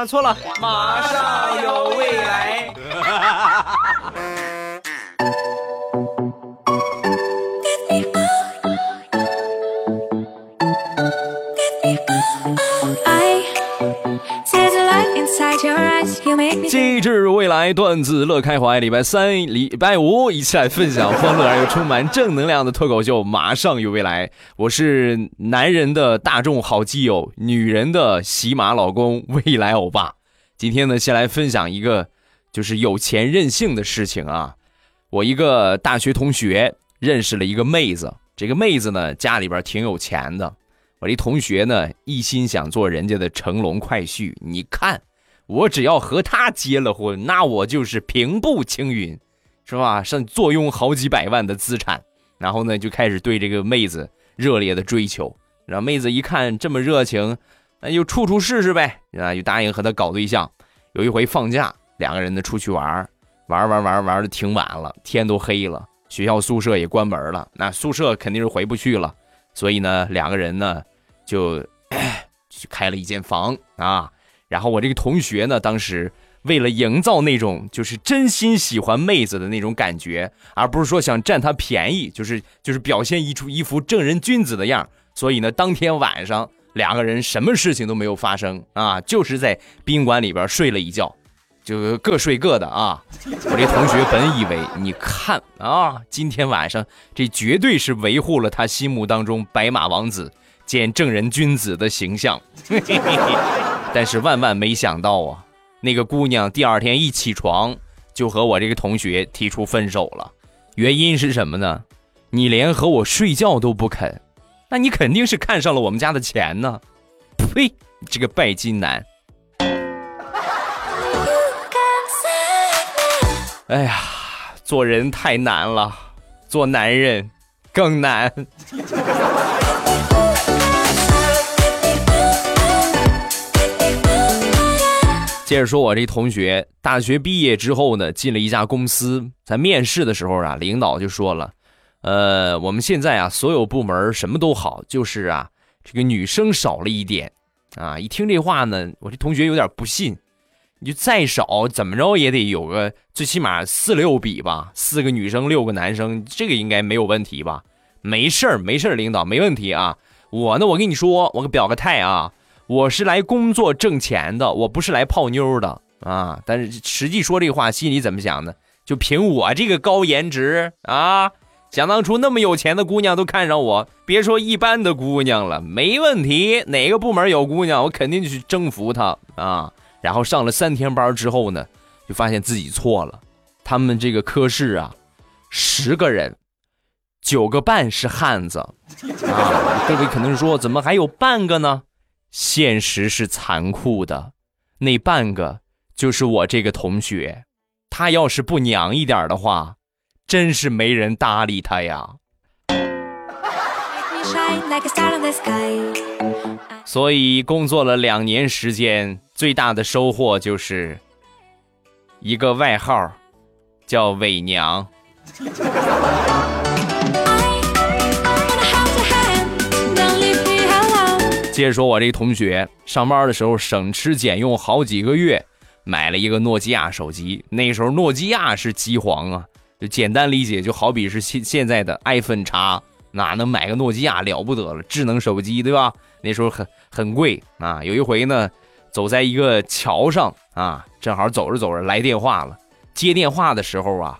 啊，错了，马上有未来。机智未来段子乐开怀，礼拜三、礼拜五一起来分享欢乐而又充满正能量的脱口秀，马上有未来。我是男人的大众好基友，女人的喜马老公，未来欧巴。今天呢，先来分享一个就是有钱任性的事情啊。我一个大学同学认识了一个妹子，这个妹子呢家里边挺有钱的。我这同学呢一心想做人家的乘龙快婿，你看。我只要和他结了婚，那我就是平步青云，是吧？上坐拥好几百万的资产，然后呢，就开始对这个妹子热烈的追求。然后妹子一看这么热情，那就处处试试呗，啊，就答应和他搞对象。有一回放假，两个人呢出去玩，玩玩玩玩的挺晚了，天都黑了，学校宿舍也关门了，那宿舍肯定是回不去了，所以呢，两个人呢就去开了一间房啊。然后我这个同学呢，当时为了营造那种就是真心喜欢妹子的那种感觉，而不是说想占她便宜，就是就是表现一出一副正人君子的样所以呢，当天晚上两个人什么事情都没有发生啊，就是在宾馆里边睡了一觉，就各睡各的啊。我这同学本以为你看啊，今天晚上这绝对是维护了他心目当中白马王子见正人君子的形象。但是万万没想到啊，那个姑娘第二天一起床就和我这个同学提出分手了。原因是什么呢？你连和我睡觉都不肯，那你肯定是看上了我们家的钱呢。呸！这个拜金男。哎呀，做人太难了，做男人更难。接着说，我这同学大学毕业之后呢，进了一家公司，在面试的时候啊，领导就说了，呃，我们现在啊，所有部门什么都好，就是啊，这个女生少了一点，啊，一听这话呢，我这同学有点不信，你就再少怎么着也得有个最起码四六比吧，四个女生六个男生，这个应该没有问题吧？没事儿，没事儿，领导没问题啊。我呢，我跟你说，我表个态啊。我是来工作挣钱的，我不是来泡妞的啊！但是实际说这话，心里怎么想的？就凭我这个高颜值啊，想当初那么有钱的姑娘都看上我，别说一般的姑娘了，没问题。哪个部门有姑娘，我肯定去征服她啊！然后上了三天班之后呢，就发现自己错了。他们这个科室啊，十个人，九个半是汉子啊！各位可能说，怎么还有半个呢？现实是残酷的，那半个就是我这个同学，他要是不娘一点的话，真是没人搭理他呀。所以工作了两年时间，最大的收获就是一个外号，叫伪娘。接着说，我这同学上班的时候省吃俭用好几个月，买了一个诺基亚手机。那时候诺基亚是机皇啊，就简单理解，就好比是现现在的 iPhone 叉，哪能买个诺基亚了不得了？智能手机对吧？那时候很很贵啊。有一回呢，走在一个桥上啊，正好走着走着来电话了。接电话的时候啊，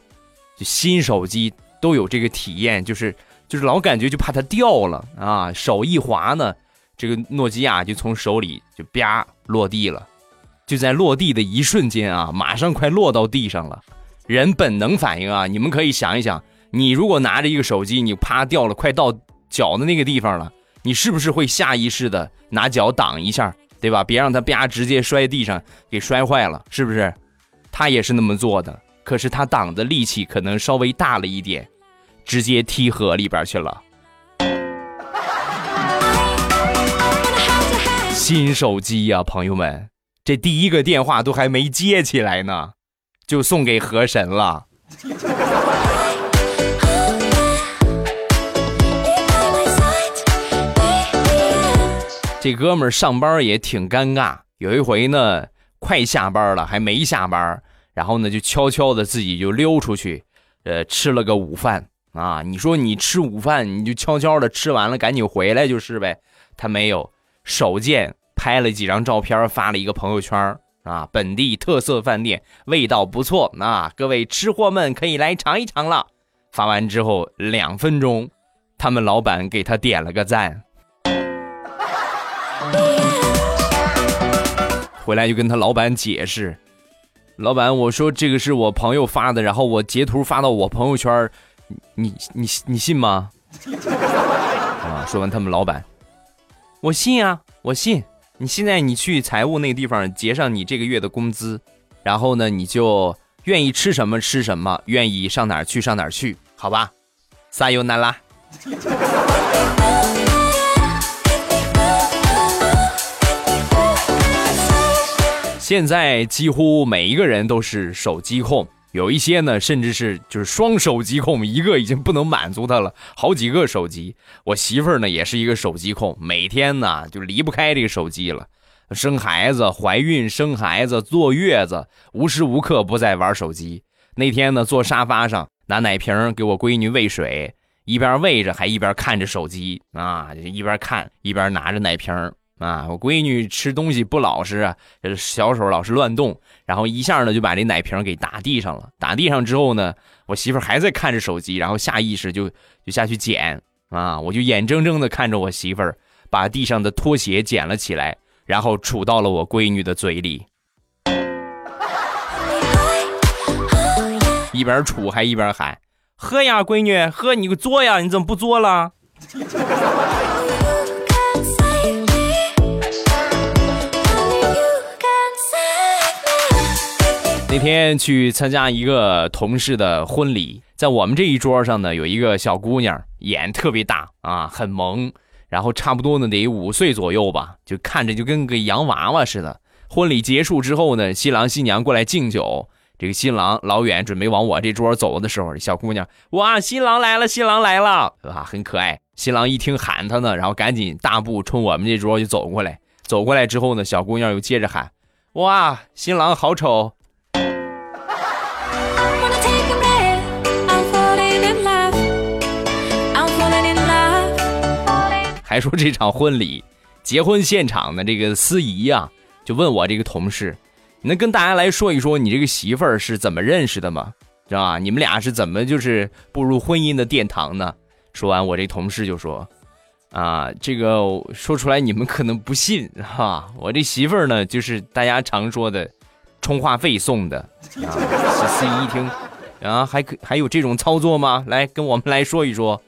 就新手机都有这个体验，就是就是老感觉就怕它掉了啊，手一滑呢。这个诺基亚就从手里就啪落地了，就在落地的一瞬间啊，马上快落到地上了。人本能反应啊，你们可以想一想，你如果拿着一个手机，你啪掉了，快到脚的那个地方了，你是不是会下意识的拿脚挡一下，对吧？别让它啪直接摔地上给摔坏了，是不是？他也是那么做的，可是他挡的力气可能稍微大了一点，直接踢河里边去了。新手机呀，朋友们，这第一个电话都还没接起来呢，就送给河神了。这哥们儿上班也挺尴尬。有一回呢，快下班了还没下班，然后呢就悄悄的自己就溜出去，呃，吃了个午饭啊。你说你吃午饭，你就悄悄的吃完了，赶紧回来就是呗。他没有，手贱拍了几张照片，发了一个朋友圈啊，本地特色饭店，味道不错啊，各位吃货们可以来尝一尝了。发完之后两分钟，他们老板给他点了个赞。回来就跟他老板解释，老板，我说这个是我朋友发的，然后我截图发到我朋友圈，你你你信吗？啊，说完他们老板，我信啊，我信。你现在你去财务那个地方结上你这个月的工资，然后呢你就愿意吃什么吃什么，愿意上哪儿去上哪儿去，好吧？撒尤那拉。现在几乎每一个人都是手机控，有一些呢，甚至是就是双手机控，一个已经不能满足他了，好几个手机。我媳妇儿呢也是一个手机控，每天呢就离不开这个手机了。生孩子、怀孕、生孩子、坐月子，无时无刻不在玩手机。那天呢，坐沙发上拿奶瓶给我闺女喂水，一边喂着还一边看着手机啊，一边看一边拿着奶瓶。啊，我闺女吃东西不老实啊，小手老是乱动，然后一下呢就把这奶瓶给打地上了。打地上之后呢，我媳妇还在看着手机，然后下意识就就下去捡啊，我就眼睁睁的看着我媳妇儿把地上的拖鞋捡了起来，然后杵到了我闺女的嘴里，一边杵还一边喊：“喝呀，闺女，喝！你给嘬呀，你怎么不作了？” 那天去参加一个同事的婚礼，在我们这一桌上呢，有一个小姑娘，眼特别大啊，很萌，然后差不多呢得五岁左右吧，就看着就跟个洋娃娃似的。婚礼结束之后呢，新郎新娘过来敬酒，这个新郎老远准备往我这桌走的时候，小姑娘哇，新郎来了，新郎来了，啊，很可爱。新郎一听喊他呢，然后赶紧大步冲我们这桌就走过来，走过来之后呢，小姑娘又接着喊，哇，新郎好丑。还说这场婚礼，结婚现场的这个司仪呀，就问我这个同事，你能跟大家来说一说你这个媳妇儿是怎么认识的吗？知道吧？你们俩是怎么就是步入婚姻的殿堂呢？说完，我这同事就说，啊，这个说出来你们可能不信哈，我这媳妇儿呢，就是大家常说的充话费送的。啊，司仪一听，啊，还可还有这种操作吗？来跟我们来说一说，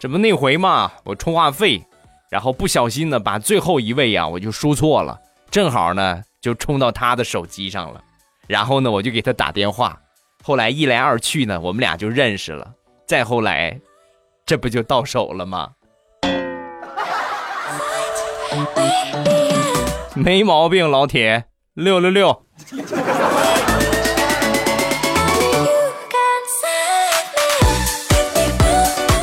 这不那回嘛，我充话费。然后不小心呢，把最后一位呀，我就输错了，正好呢就冲到他的手机上了，然后呢我就给他打电话，后来一来二去呢，我们俩就认识了，再后来，这不就到手了吗？没毛病，老铁，六六六。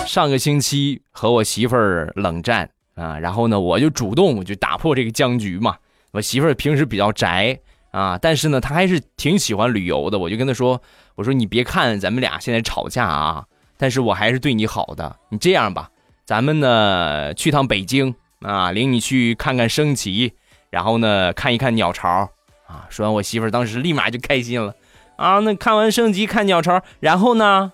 上个星期和我媳妇儿冷战。啊，然后呢，我就主动我就打破这个僵局嘛。我媳妇儿平时比较宅啊，但是呢，她还是挺喜欢旅游的。我就跟她说：“我说你别看咱们俩现在吵架啊，但是我还是对你好的。你这样吧，咱们呢去趟北京啊，领你去看看升旗，然后呢看一看鸟巢啊。”说完，我媳妇儿当时立马就开心了啊。那看完升旗看鸟巢，然后呢，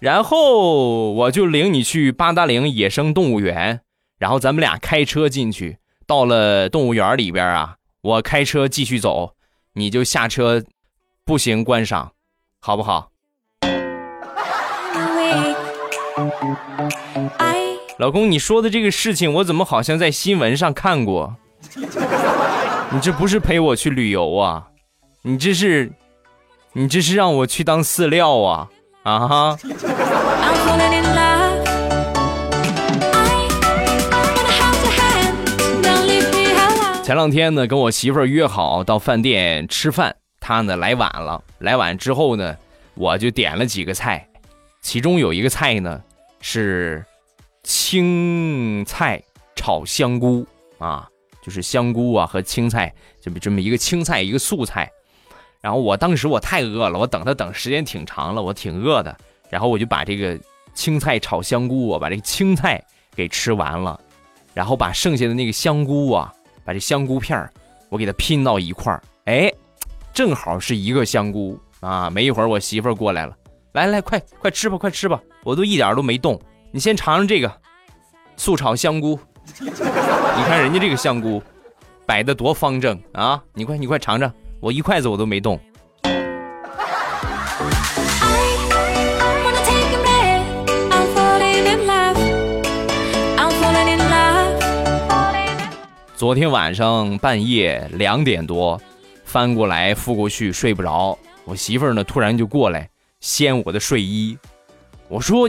然后我就领你去八达岭野生动物园。然后咱们俩开车进去，到了动物园里边啊，我开车继续走，你就下车步行观赏，好不好？老公，你说的这个事情，我怎么好像在新闻上看过？你这不是陪我去旅游啊？你这是，你这是让我去当饲料啊？啊哈！前两天呢，跟我媳妇儿约好到饭店吃饭，她呢来晚了。来晚之后呢，我就点了几个菜，其中有一个菜呢是青菜炒香菇啊，就是香菇啊和青菜，就这么一个青菜一个素菜。然后我当时我太饿了，我等他等时间挺长了，我挺饿的。然后我就把这个青菜炒香菇，我把这个青菜给吃完了，然后把剩下的那个香菇啊，把这香菇片儿我给它拼到一块儿，哎，正好是一个香菇啊。没一会儿我媳妇儿过来了，来来快快吃吧，快吃吧，我都一点都没动，你先尝尝这个素炒香菇，你看人家这个香菇摆的多方正啊，你快你快尝尝。我一筷子我都没动。昨天晚上半夜两点多，翻过来覆过去睡不着，我媳妇儿呢突然就过来掀我的睡衣，我说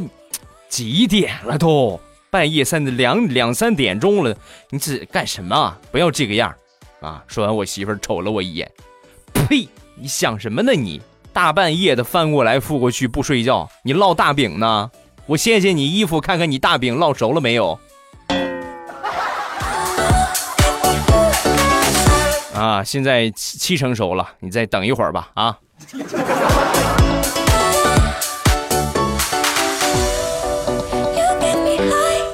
几点了都半夜三两两三点钟了，你这干什么？不要这个样啊！说完，我媳妇儿瞅了我一眼。呸！你想什么呢？你大半夜的翻过来覆过去不睡觉，你烙大饼呢？我掀掀你衣服，看看你大饼烙熟了没有？啊，现在七七成熟了，你再等一会儿吧。啊！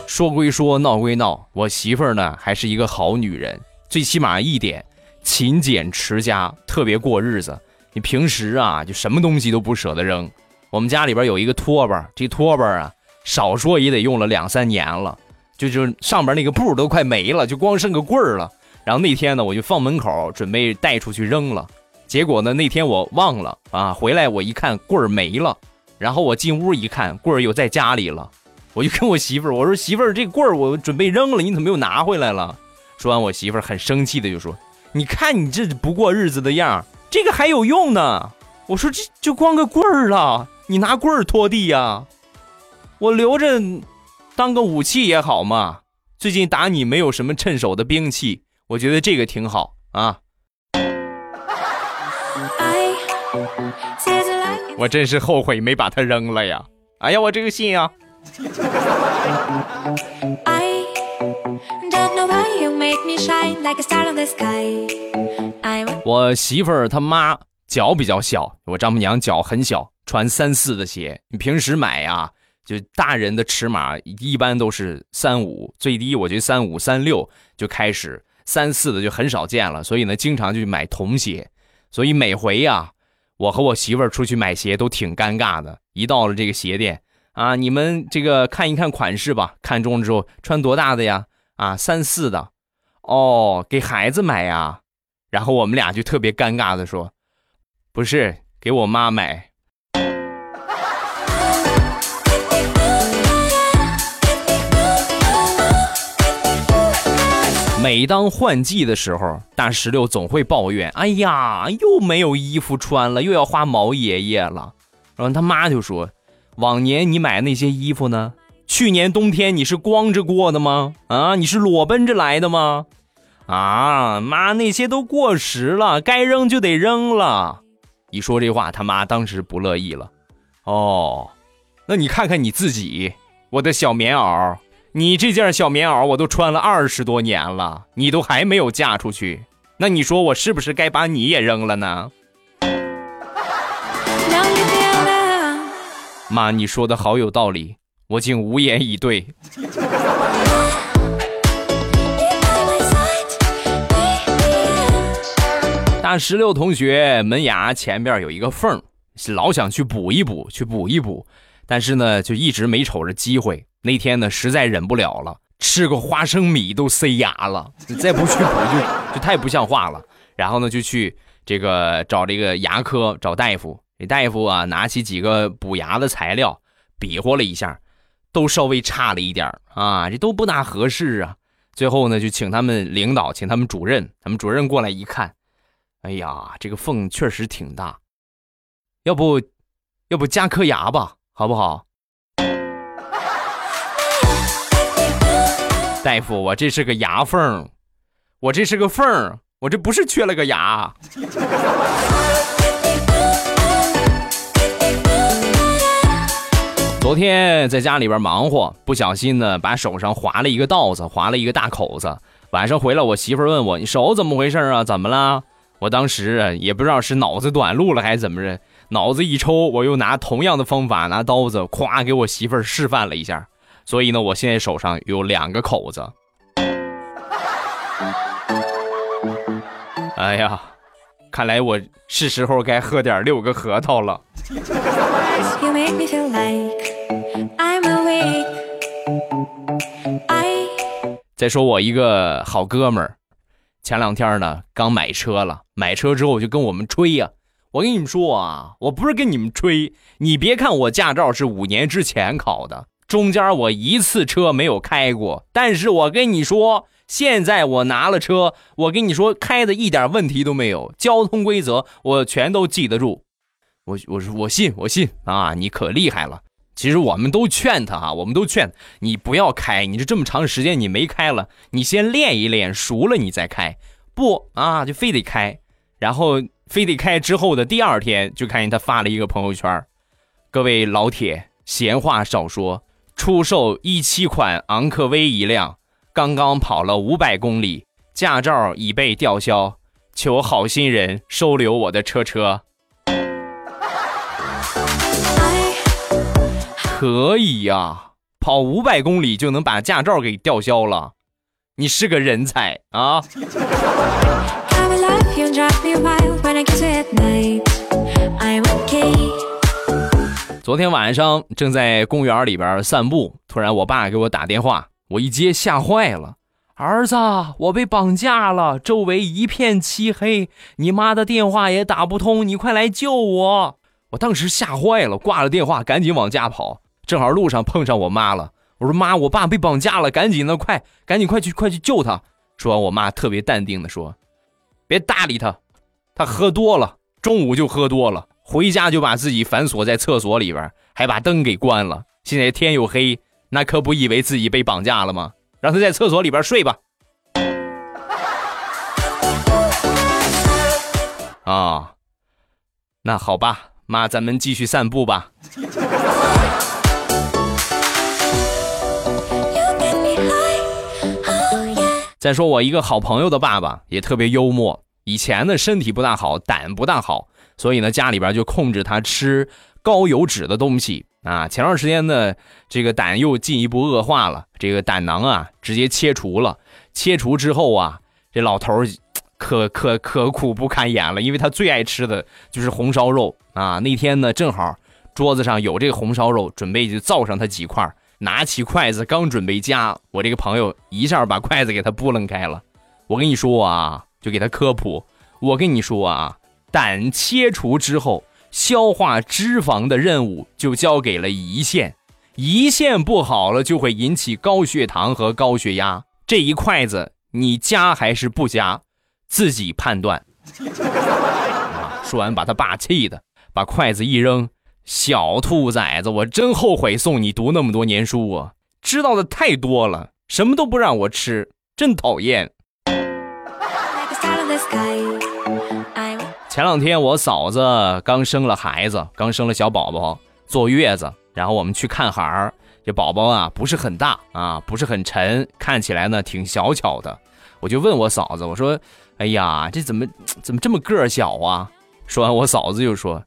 说归说，闹归闹，我媳妇儿呢还是一个好女人，最起码一点。勤俭持家，特别过日子。你平时啊，就什么东西都不舍得扔。我们家里边有一个拖把，这拖把啊，少说也得用了两三年了，就就上边那个布都快没了，就光剩个棍儿了。然后那天呢，我就放门口，准备带出去扔了。结果呢，那天我忘了啊，回来我一看棍儿没了。然后我进屋一看，棍儿又在家里了。我就跟我媳妇儿我说：“媳妇儿，这棍儿我准备扔了，你怎么又拿回来了？”说完，我媳妇儿很生气的就说。你看你这不过日子的样这个还有用呢。我说这就光个棍儿了，你拿棍儿拖地呀？我留着当个武器也好嘛。最近打你没有什么趁手的兵器，我觉得这个挺好啊。我真是后悔没把它扔了呀！哎呀，我这个心啊。我媳妇儿她妈脚比较小，我丈母娘脚很小，穿三四的鞋。你平时买呀，就大人的尺码一般都是三五，最低我觉得三五三六就开始，三四的就很少见了。所以呢，经常就买童鞋。所以每回呀，我和我媳妇儿出去买鞋都挺尴尬的。一到了这个鞋店啊，你们这个看一看款式吧，看中了之后穿多大的呀？啊，三四的。哦，给孩子买呀，然后我们俩就特别尴尬的说：“不是给我妈买。”每当换季的时候，大石榴总会抱怨：“哎呀，又没有衣服穿了，又要花毛爷爷了。”然后他妈就说：“往年你买那些衣服呢？去年冬天你是光着过的吗？啊，你是裸奔着来的吗？”啊妈，那些都过时了，该扔就得扔了。一说这话，他妈当时不乐意了。哦，那你看看你自己，我的小棉袄，你这件小棉袄我都穿了二十多年了，你都还没有嫁出去，那你说我是不是该把你也扔了呢？妈，你说的好有道理，我竟无言以对。大石榴同学门牙前边有一个缝老想去补一补，去补一补，但是呢，就一直没瞅着机会。那天呢，实在忍不了了，吃个花生米都塞牙了，再不去补就 就太不像话了。然后呢，就去这个找这个牙科找大夫。这大夫啊，拿起几个补牙的材料，比划了一下，都稍微差了一点啊，这都不大合适啊。最后呢，就请他们领导，请他们主任，他们主任过来一看。哎呀，这个缝确实挺大，要不，要不加颗牙吧，好不好？大夫，我这是个牙缝，我这是个缝，我这不是缺了个牙。昨天在家里边忙活，不小心呢，把手上划了一个道子，划了一个大口子。晚上回来，我媳妇问我：“你手怎么回事啊？怎么了？”我当时也不知道是脑子短路了还是怎么着，脑子一抽，我又拿同样的方法拿刀子，咵给我媳妇示范了一下。所以呢，我现在手上有两个口子。哎呀，看来我是时候该喝点六个核桃了。再说我一个好哥们儿，前两天呢刚买车了，买车之后就跟我们吹呀。我跟你们说啊，我不是跟你们吹，你别看我驾照是五年之前考的，中间我一次车没有开过，但是我跟你说，现在我拿了车，我跟你说开的一点问题都没有，交通规则我全都记得住。我我说我信我信啊，你可厉害了。其实我们都劝他哈，我们都劝你不要开，你这这么长时间你没开了，你先练一练，熟了你再开。不啊，就非得开，然后非得开之后的第二天，就看见他发了一个朋友圈各位老铁，闲话少说，出售一七款昂科威一辆，刚刚跑了五百公里，驾照已被吊销，求好心人收留我的车车。可以呀，跑五百公里就能把驾照给吊销了，你是个人才啊！昨天晚上正在公园里边散步，突然我爸给我打电话，我一接吓坏了，儿子，我被绑架了，周围一片漆黑，你妈的电话也打不通，你快来救我！我当时吓坏了，挂了电话，赶紧往家跑。正好路上碰上我妈了，我说妈，我爸被绑架了，赶紧的，快，赶紧快去，快去救他。说完，我妈特别淡定的说：“别搭理他，他喝多了，中午就喝多了，回家就把自己反锁在厕所里边，还把灯给关了。现在天又黑，那可不以为自己被绑架了吗？让他在厕所里边睡吧。”啊，那好吧，妈，咱们继续散步吧。再说我一个好朋友的爸爸也特别幽默，以前呢身体不大好，胆不大好，所以呢家里边就控制他吃高油脂的东西啊。前段时间呢，这个胆又进一步恶化了，这个胆囊啊直接切除了。切除之后啊，这老头可可可苦不堪言了，因为他最爱吃的就是红烧肉啊。那天呢正好桌子上有这个红烧肉，准备就造上他几块。拿起筷子刚准备夹，我这个朋友一下把筷子给他拨楞开了。我跟你说啊，就给他科普。我跟你说啊，胆切除之后，消化脂肪的任务就交给了胰腺，胰腺不好了就会引起高血糖和高血压。这一筷子你夹还是不夹，自己判断。啊！说完把他爸气的，把筷子一扔。小兔崽子，我真后悔送你读那么多年书啊！知道的太多了，什么都不让我吃，真讨厌。前两天我嫂子刚生了孩子，刚生了小宝宝，坐月子，然后我们去看孩儿。这宝宝啊，不是很大啊，不是很沉，看起来呢挺小巧的。我就问我嫂子，我说：“哎呀，这怎么怎么这么个小啊？”说完，我嫂子就说。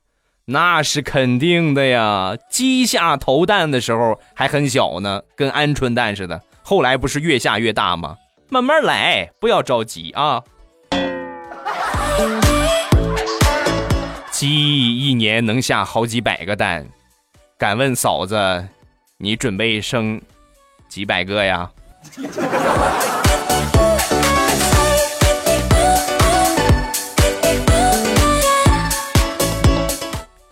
那是肯定的呀，鸡下头蛋的时候还很小呢，跟鹌鹑蛋似的。后来不是越下越大吗？慢慢来，不要着急啊。鸡一年能下好几百个蛋，敢问嫂子，你准备生几百个呀？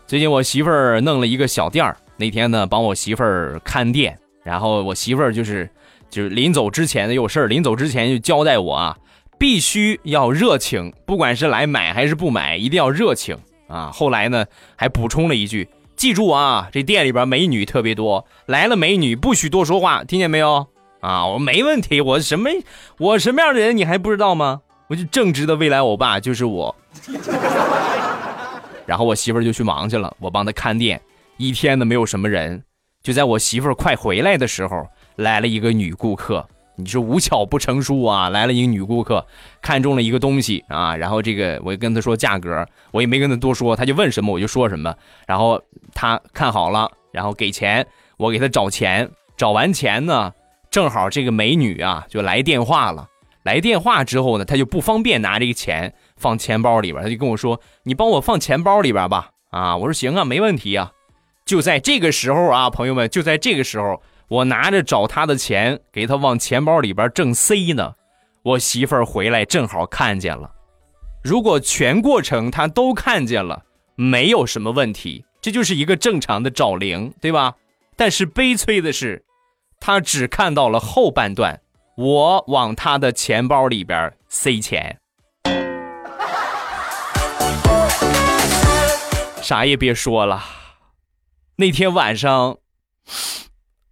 最近我媳妇儿弄了一个小店儿，那天呢帮我媳妇儿看店，然后我媳妇儿就是就是临走之前有事儿，临走之前就交代我啊，必须要热情，不管是来买还是不买，一定要热情啊。后来呢还补充了一句，记住啊，这店里边美女特别多，来了美女不许多说话，听见没有？啊，我没问题，我什么我什么样的人你还不知道吗？我就正直的未来欧巴就是我。然后我媳妇儿就去忙去了，我帮她看店，一天呢没有什么人。就在我媳妇儿快回来的时候，来了一个女顾客，你是无巧不成书啊，来了一个女顾客，看中了一个东西啊，然后这个我跟她说价格，我也没跟她多说，她就问什么我就说什么，然后她看好了，然后给钱，我给她找钱，找完钱呢，正好这个美女啊就来电话了，来电话之后呢，她就不方便拿这个钱放钱包里边，她就跟我说，你帮我放钱包里边吧，啊，我说行啊，没问题啊。就在这个时候啊，朋友们，就在这个时候，我拿着找他的钱，给他往钱包里边正塞呢，我媳妇儿回来正好看见了。如果全过程他都看见了，没有什么问题，这就是一个正常的找零，对吧？但是悲催的是，他只看到了后半段，我往他的钱包里边塞钱，啥也别说了。那天晚上，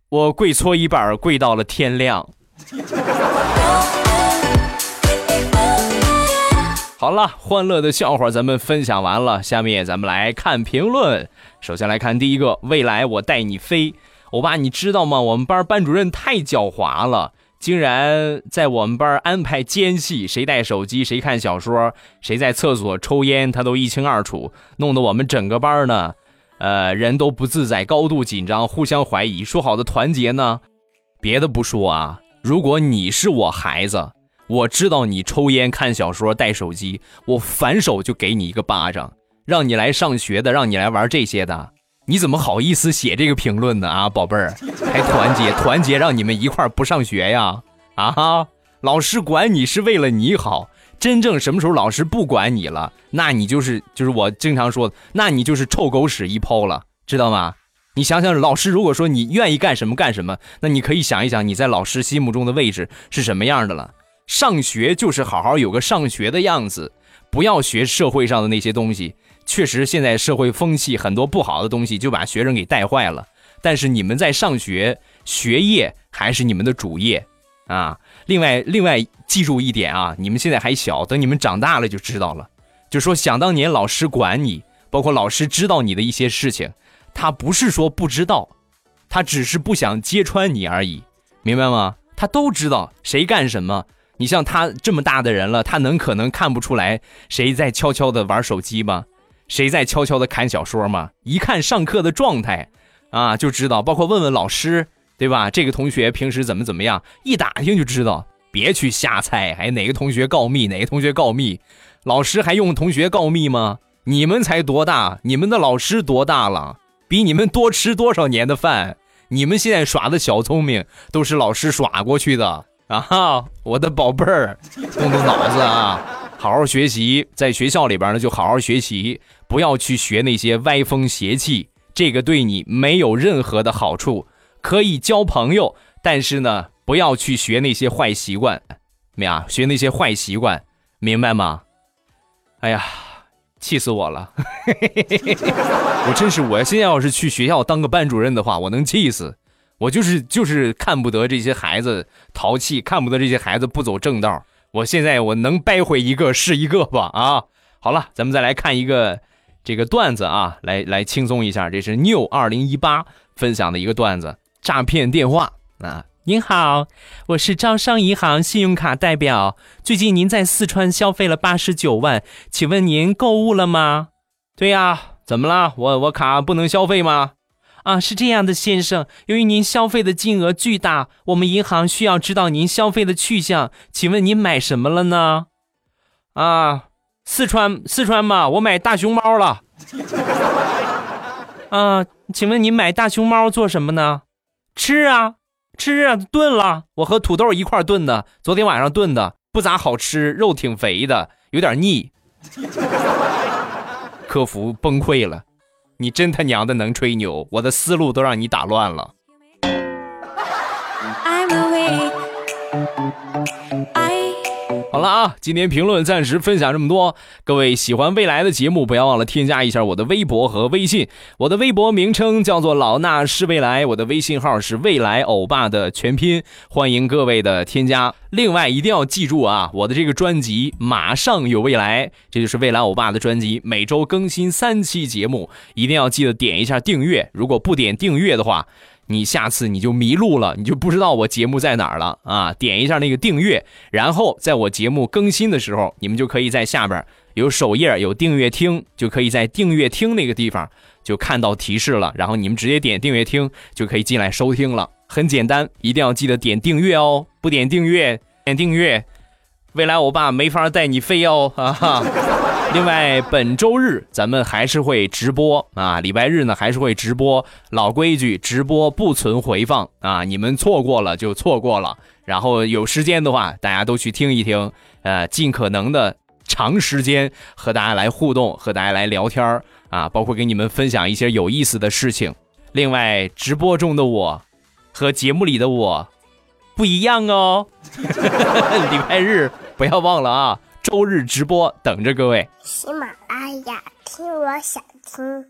我跪搓衣板跪到了天亮。好了，欢乐的笑话咱们分享完了，下面咱们来看评论。首先来看第一个，未来我带你飞，欧巴你知道吗？我们班班主任太狡猾了，竟然在我们班安排奸细，谁带手机谁看小说，谁在厕所抽烟，他都一清二楚，弄得我们整个班呢。呃，人都不自在，高度紧张，互相怀疑。说好的团结呢？别的不说啊，如果你是我孩子，我知道你抽烟、看小说、带手机，我反手就给你一个巴掌。让你来上学的，让你来玩这些的，你怎么好意思写这个评论呢？啊，宝贝儿，还团结团结，让你们一块不上学呀？啊，老师管你是为了你好。真正什么时候老师不管你了，那你就是就是我经常说的，那你就是臭狗屎一泡了，知道吗？你想想，老师如果说你愿意干什么干什么，那你可以想一想你在老师心目中的位置是什么样的了。上学就是好好有个上学的样子，不要学社会上的那些东西。确实，现在社会风气很多不好的东西就把学生给带坏了。但是你们在上学，学业还是你们的主业啊。另外，另外记住一点啊，你们现在还小，等你们长大了就知道了。就说想当年老师管你，包括老师知道你的一些事情，他不是说不知道，他只是不想揭穿你而已，明白吗？他都知道谁干什么。你像他这么大的人了，他能可能看不出来谁在悄悄的玩手机吗？谁在悄悄的看小说吗？一看上课的状态，啊，就知道。包括问问老师。对吧？这个同学平时怎么怎么样？一打听就知道，别去瞎猜。还哪个同学告密？哪个同学告密？老师还用同学告密吗？你们才多大？你们的老师多大了？比你们多吃多少年的饭？你们现在耍的小聪明，都是老师耍过去的啊！我的宝贝儿，动动脑子啊，好好学习。在学校里边呢，就好好学习，不要去学那些歪风邪气，这个对你没有任何的好处。可以交朋友，但是呢，不要去学那些坏习惯，没啊？学那些坏习惯，明白吗？哎呀，气死我了！我真是，我现在要是去学校当个班主任的话，我能气死。我就是就是看不得这些孩子淘气，看不得这些孩子不走正道。我现在我能掰回一个是一个吧？啊，好了，咱们再来看一个这个段子啊，来来轻松一下。这是 New 二零一八分享的一个段子。诈骗电话啊！您好，我是招商银行信用卡代表。最近您在四川消费了八十九万，请问您购物了吗？对呀，怎么了？我我卡不能消费吗？啊，是这样的，先生，由于您消费的金额巨大，我们银行需要知道您消费的去向。请问您买什么了呢？啊，四川四川嘛，我买大熊猫了。啊，请问您买大熊猫做什么呢？吃啊，吃啊，炖了。我和土豆一块炖的，昨天晚上炖的，不咋好吃，肉挺肥的，有点腻。客服崩溃了，你真他娘的能吹牛，我的思路都让你打乱了。好了啊，今天评论暂时分享这么多。各位喜欢未来的节目，不要忘了添加一下我的微博和微信。我的微博名称叫做老衲是未来，我的微信号是未来欧巴的全拼，欢迎各位的添加。另外一定要记住啊，我的这个专辑马上有未来，这就是未来欧巴的专辑，每周更新三期节目，一定要记得点一下订阅。如果不点订阅的话，你下次你就迷路了，你就不知道我节目在哪儿了啊！点一下那个订阅，然后在我节目更新的时候，你们就可以在下边有首页有订阅听，就可以在订阅听那个地方就看到提示了，然后你们直接点订阅听就可以进来收听了，很简单，一定要记得点订阅哦！不点订阅，点订阅，未来我爸没法带你飞哦！哈哈。另外，本周日咱们还是会直播啊，礼拜日呢还是会直播。老规矩，直播不存回放啊，你们错过了就错过了。然后有时间的话，大家都去听一听，呃，尽可能的长时间和大家来互动，和大家来聊天啊，包括给你们分享一些有意思的事情。另外，直播中的我和节目里的我 不一样哦。礼拜日不要忘了啊。周日直播等着各位。喜马拉雅，听我想听。